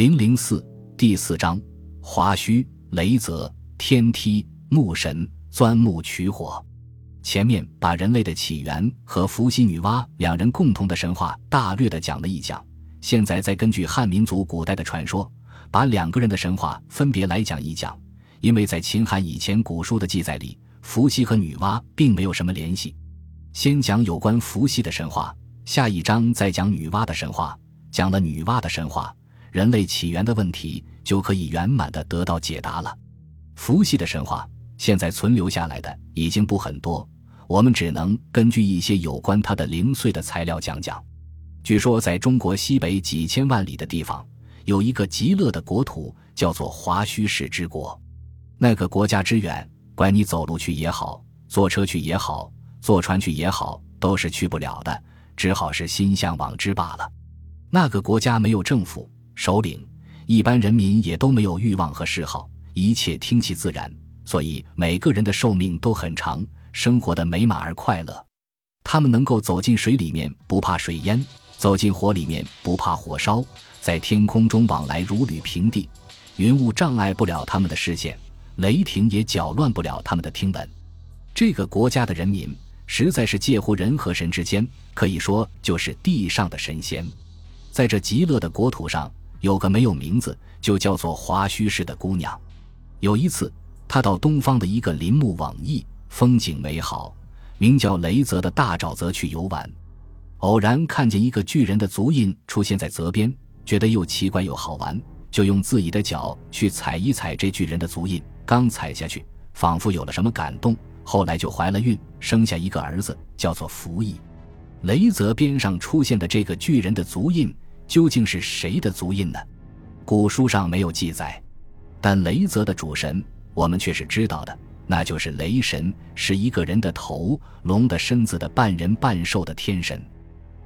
零零四第四章：华胥、雷泽、天梯、木神、钻木取火。前面把人类的起源和伏羲、女娲两人共同的神话大略的讲了一讲，现在再根据汉民族古代的传说，把两个人的神话分别来讲一讲。因为在秦汉以前古书的记载里，伏羲和女娲并没有什么联系。先讲有关伏羲的神话，下一章再讲女娲的神话。讲了女娲的神话。人类起源的问题就可以圆满的得到解答了。伏羲的神话现在存留下来的已经不很多，我们只能根据一些有关他的零碎的材料讲讲。据说在中国西北几千万里的地方，有一个极乐的国土，叫做华胥氏之国。那个国家之远，管你走路去也好，坐车去也好，坐船去也好，都是去不了的，只好是心向往之罢了。那个国家没有政府。首领，一般人民也都没有欲望和嗜好，一切听其自然，所以每个人的寿命都很长，生活的美满而快乐。他们能够走进水里面不怕水淹，走进火里面不怕火烧，在天空中往来如履平地，云雾障碍不了他们的视线，雷霆也搅乱不了他们的听闻。这个国家的人民实在是介乎人和神之间，可以说就是地上的神仙。在这极乐的国土上。有个没有名字，就叫做华胥氏的姑娘。有一次，她到东方的一个林木蓊逸、风景美好、名叫雷泽的大沼泽去游玩，偶然看见一个巨人的足印出现在泽边，觉得又奇怪又好玩，就用自己的脚去踩一踩这巨人的足印。刚踩下去，仿佛有了什么感动，后来就怀了孕，生下一个儿子，叫做福义。雷泽边上出现的这个巨人的足印。究竟是谁的足印呢？古书上没有记载，但雷泽的主神我们却是知道的，那就是雷神，是一个人的头、龙的身子的半人半兽的天神。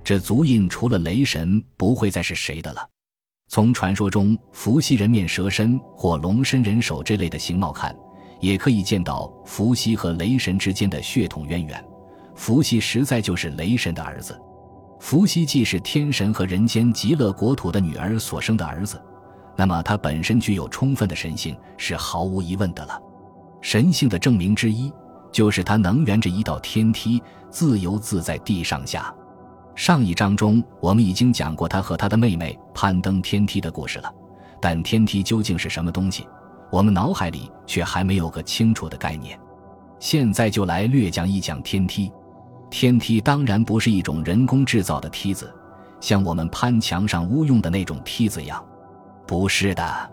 这足印除了雷神，不会再是谁的了。从传说中伏羲人面蛇身或龙身人手这类的形貌看，也可以见到伏羲和雷神之间的血统渊源。伏羲实在就是雷神的儿子。伏羲既是天神和人间极乐国土的女儿所生的儿子，那么他本身具有充分的神性，是毫无疑问的了。神性的证明之一，就是他能沿着一道天梯自由自在地上下。上一章中我们已经讲过他和他的妹妹攀登天梯的故事了，但天梯究竟是什么东西，我们脑海里却还没有个清楚的概念。现在就来略讲一讲天梯。天梯当然不是一种人工制造的梯子，像我们攀墙上屋用的那种梯子一样，不是的。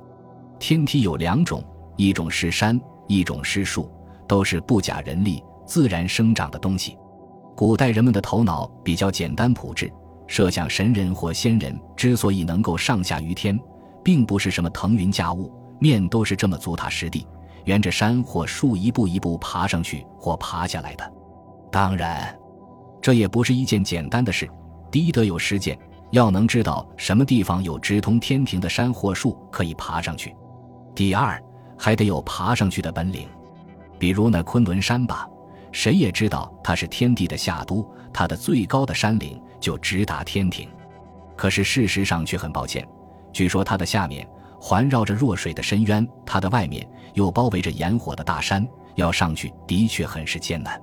天梯有两种，一种是山，一种是树，都是不假人力、自然生长的东西。古代人们的头脑比较简单朴质，设想神人或仙人之所以能够上下于天，并不是什么腾云驾雾，面都是这么足踏实地，沿着山或树一步一步爬上去或爬下来的。当然。这也不是一件简单的事，第一得有实践，要能知道什么地方有直通天庭的山或树可以爬上去；第二还得有爬上去的本领，比如那昆仑山吧，谁也知道它是天地的下都，它的最高的山岭就直达天庭。可是事实上却很抱歉，据说它的下面环绕着弱水的深渊，它的外面又包围着炎火的大山，要上去的确很是艰难。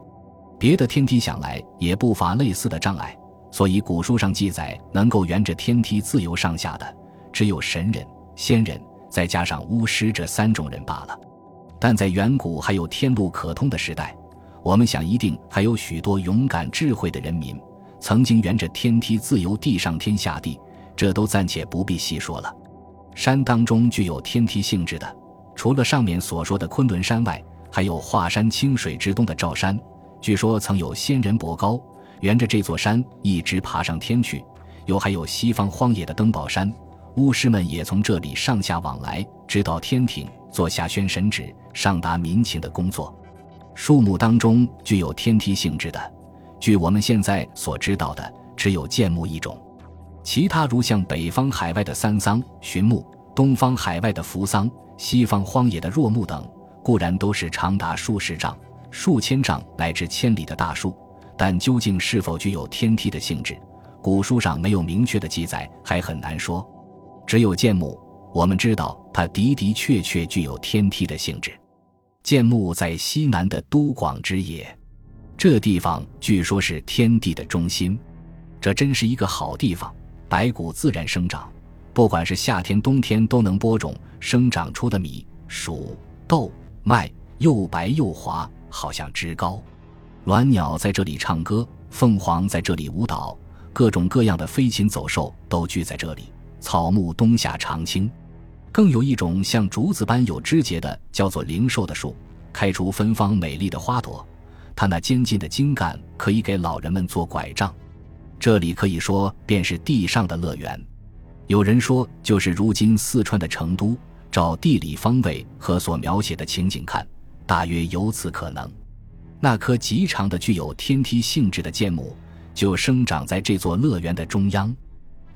别的天梯想来也不乏类似的障碍，所以古书上记载能够沿着天梯自由上下的，只有神人、仙人，再加上巫师这三种人罢了。但在远古还有天路可通的时代，我们想一定还有许多勇敢智慧的人民，曾经沿着天梯自由地上天下地，这都暂且不必细说了。山当中具有天梯性质的，除了上面所说的昆仑山外，还有华山清水之东的赵山。据说曾有仙人伯高沿着这座山一直爬上天去，有还有西方荒野的登宝山，巫师们也从这里上下往来，直到天庭做下宣神旨，上达民情的工作。树木当中具有天梯性质的，据我们现在所知道的，只有剑木一种，其他如像北方海外的三桑、寻木，东方海外的扶桑，西方荒野的若木等，固然都是长达数十丈。数千丈乃至千里的大树，但究竟是否具有天梯的性质，古书上没有明确的记载，还很难说。只有剑木、我们知道它的的确确具有天梯的性质。建木在西南的都广之野，这地方据说是天地的中心，这真是一个好地方。白谷自然生长，不管是夏天冬天都能播种，生长出的米、黍、豆、麦又白又滑，好像枝高。鸾鸟在这里唱歌，凤凰在这里舞蹈，各种各样的飞禽走兽都聚在这里。草木冬夏常青，更有一种像竹子般有枝节的，叫做灵兽的树，开出芬芳美丽的花朵。它那尖劲的茎干可以给老人们做拐杖。这里可以说便是地上的乐园。有人说，就是如今四川的成都。照地理方位和所描写的情景看，大约由此可能。那棵极长的具有天梯性质的剑木，就生长在这座乐园的中央。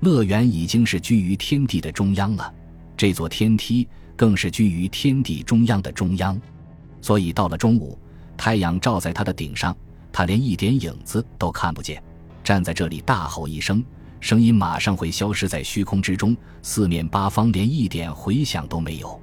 乐园已经是居于天地的中央了，这座天梯更是居于天地中央的中央。所以到了中午，太阳照在它的顶上，它连一点影子都看不见。站在这里大吼一声，声音马上会消失在虚空之中，四面八方连一点回响都没有。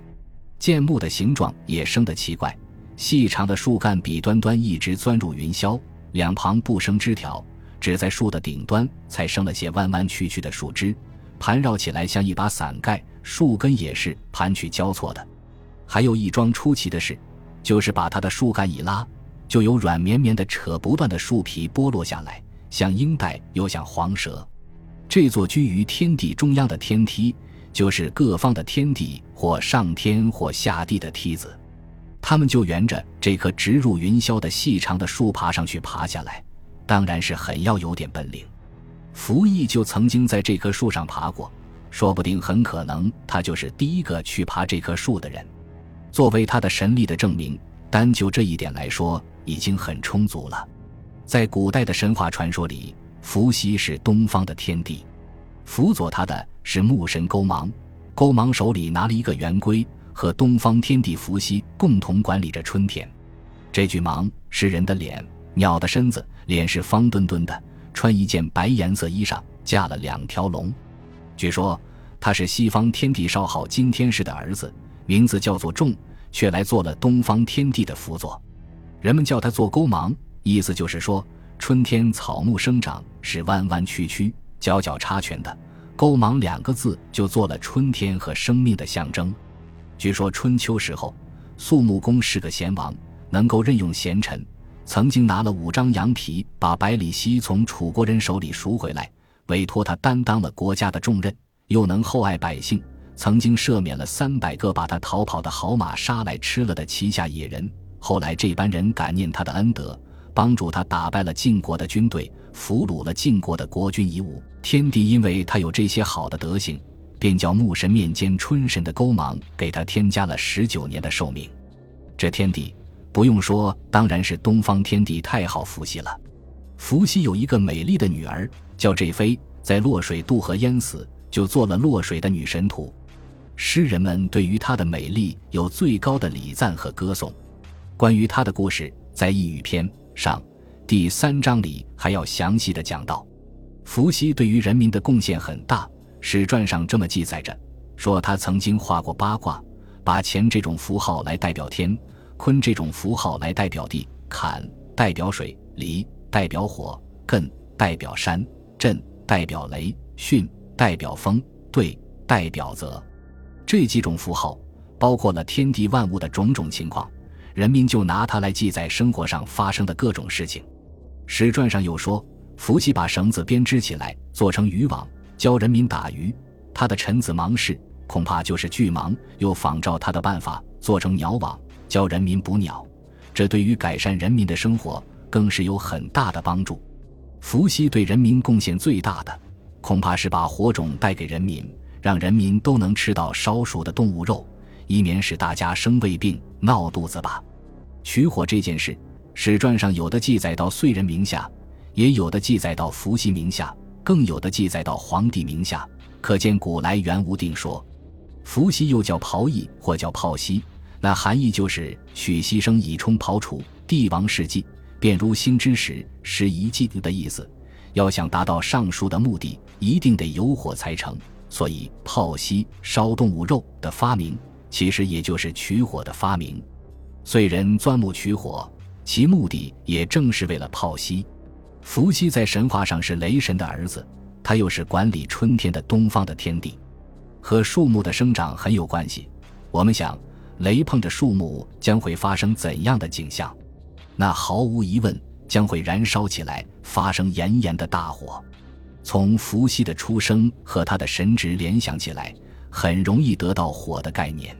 剑木的形状也生得奇怪。细长的树干笔端端一直钻入云霄，两旁不生枝条，只在树的顶端才生了些弯弯曲曲的树枝，盘绕起来像一把伞盖。树根也是盘曲交错的。还有一桩出奇的事，就是把它的树干一拉，就有软绵绵的扯不断的树皮剥落下来，像鹰带又像黄蛇。这座居于天地中央的天梯，就是各方的天地或上天或下地的梯子。他们就沿着这棵直入云霄的细长的树爬上去，爬下来，当然是很要有点本领。福义就曾经在这棵树上爬过，说不定很可能他就是第一个去爬这棵树的人。作为他的神力的证明，单就这一点来说，已经很充足了。在古代的神话传说里，伏羲是东方的天帝，辅佐他的是木神勾芒，勾芒手里拿了一个圆规。和东方天地伏羲共同管理着春天。这句芒是人的脸，鸟的身子，脸是方墩墩的，穿一件白颜色衣裳，架了两条龙。据说他是西方天地少昊金天师的儿子，名字叫做仲，却来做了东方天地的辅佐。人们叫他做勾芒，意思就是说春天草木生长是弯弯曲曲、角角插拳的。勾芒两个字就做了春天和生命的象征。据说春秋时候，肃穆公是个贤王，能够任用贤臣，曾经拿了五张羊皮把百里奚从楚国人手里赎回来，委托他担当了国家的重任，又能厚爱百姓，曾经赦免了三百个把他逃跑的好马杀来吃了的旗下野人。后来这班人感念他的恩德，帮助他打败了晋国的军队，俘虏了晋国的国君夷吾。天帝因为他有这些好的德行。便叫木神面间春神的勾芒给他添加了十九年的寿命。这天帝不用说，当然是东方天帝太好伏羲了。伏羲有一个美丽的女儿叫这妃，在洛水渡河淹死，就做了洛水的女神图。诗人们对于她的美丽有最高的礼赞和歌颂。关于她的故事，在《异语篇》上第三章里还要详细的讲到。伏羲对于人民的贡献很大。史传上这么记载着，说他曾经画过八卦，把乾这种符号来代表天，坤这种符号来代表地，坎代表水，离代表火，艮代表山，震代表雷，巽代表风，兑代表泽。这几种符号包括了天地万物的种种情况，人民就拿它来记载生活上发生的各种事情。史传上有说，伏羲把绳子编织起来，做成渔网。教人民打鱼，他的臣子芒氏恐怕就是巨蟒，又仿照他的办法做成鸟网，教人民捕鸟。这对于改善人民的生活更是有很大的帮助。伏羲对人民贡献最大的，恐怕是把火种带给人民，让人民都能吃到烧熟的动物肉，以免使大家生胃病、闹肚子吧。取火这件事，史传上有的记载到燧人名下，也有的记载到伏羲名下。更有的记载到皇帝名下，可见古来原无定说。伏羲又叫刨羿或叫炮羲，那含义就是取牺牲以充刨除帝王事迹，便如兴之时施一祭的意思。要想达到上述的目的，一定得有火才成。所以泡稀烧动物肉的发明，其实也就是取火的发明。燧人钻木取火，其目的也正是为了泡稀。伏羲在神话上是雷神的儿子，他又是管理春天的东方的天帝，和树木的生长很有关系。我们想，雷碰着树木将会发生怎样的景象？那毫无疑问将会燃烧起来，发生炎炎的大火。从伏羲的出生和他的神职联想起来，很容易得到火的概念。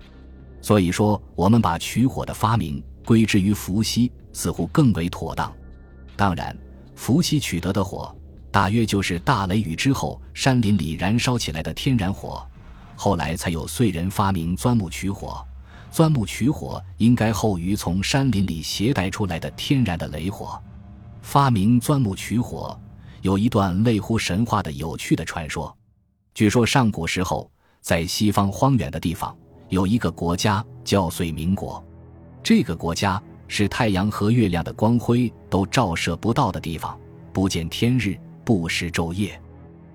所以说，我们把取火的发明归之于伏羲，似乎更为妥当。当然，伏羲取得的火，大约就是大雷雨之后山林里燃烧起来的天然火。后来才有燧人发明钻木取火，钻木取火应该后于从山林里携带出来的天然的雷火。发明钻木取火，有一段类乎神话的有趣的传说。据说上古时候，在西方荒远的地方。有一个国家叫燧民国，这个国家是太阳和月亮的光辉都照射不到的地方，不见天日，不识昼夜。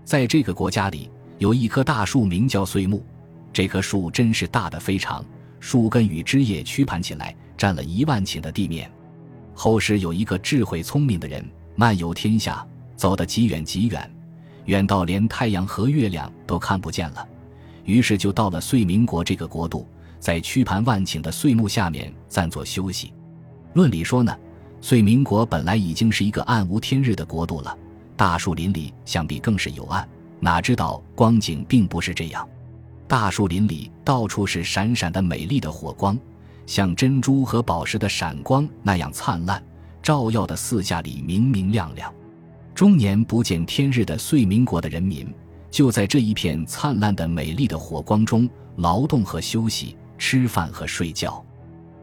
在这个国家里，有一棵大树，名叫燧木。这棵树真是大的非常，树根与枝叶曲盘起来，占了一万顷的地面。后世有一个智慧聪明的人，漫游天下，走得极远极远，远到连太阳和月亮都看不见了。于是就到了遂民国这个国度，在曲盘万顷的岁木下面暂作休息。论理说呢，遂民国本来已经是一个暗无天日的国度了，大树林里想必更是有暗。哪知道光景并不是这样，大树林里到处是闪闪的美丽的火光，像珍珠和宝石的闪光那样灿烂，照耀的四下里明明亮亮。终年不见天日的遂民国的人民。就在这一片灿烂的、美丽的火光中劳动和休息、吃饭和睡觉。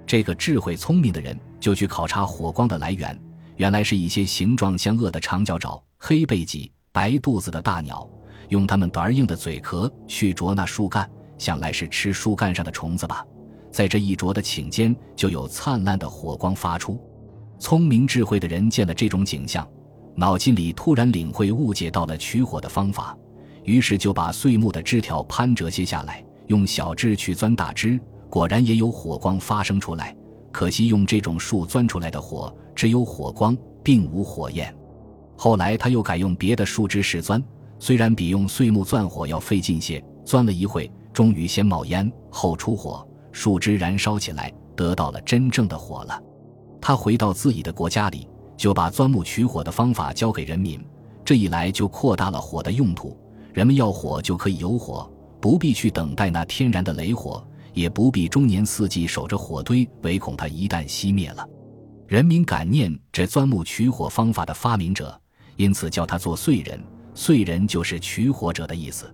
这个智慧聪明的人就去考察火光的来源，原来是一些形状相恶的长脚爪、黑背脊、白肚子的大鸟，用它们短硬的嘴壳去啄那树干，想来是吃树干上的虫子吧。在这一啄的顷间，就有灿烂的火光发出。聪明智慧的人见了这种景象，脑筋里突然领会、误解到了取火的方法。于是就把碎木的枝条攀折些下来，用小枝去钻大枝，果然也有火光发生出来。可惜用这种树钻出来的火，只有火光，并无火焰。后来他又改用别的树枝试钻，虽然比用碎木钻火要费劲些，钻了一会，终于先冒烟后出火，树枝燃烧起来，得到了真正的火了。他回到自己的国家里，就把钻木取火的方法教给人民，这一来就扩大了火的用途。人们要火就可以有火，不必去等待那天然的雷火，也不必终年四季守着火堆，唯恐它一旦熄灭了。人民感念这钻木取火方法的发明者，因此叫他做燧人。燧人就是取火者的意思。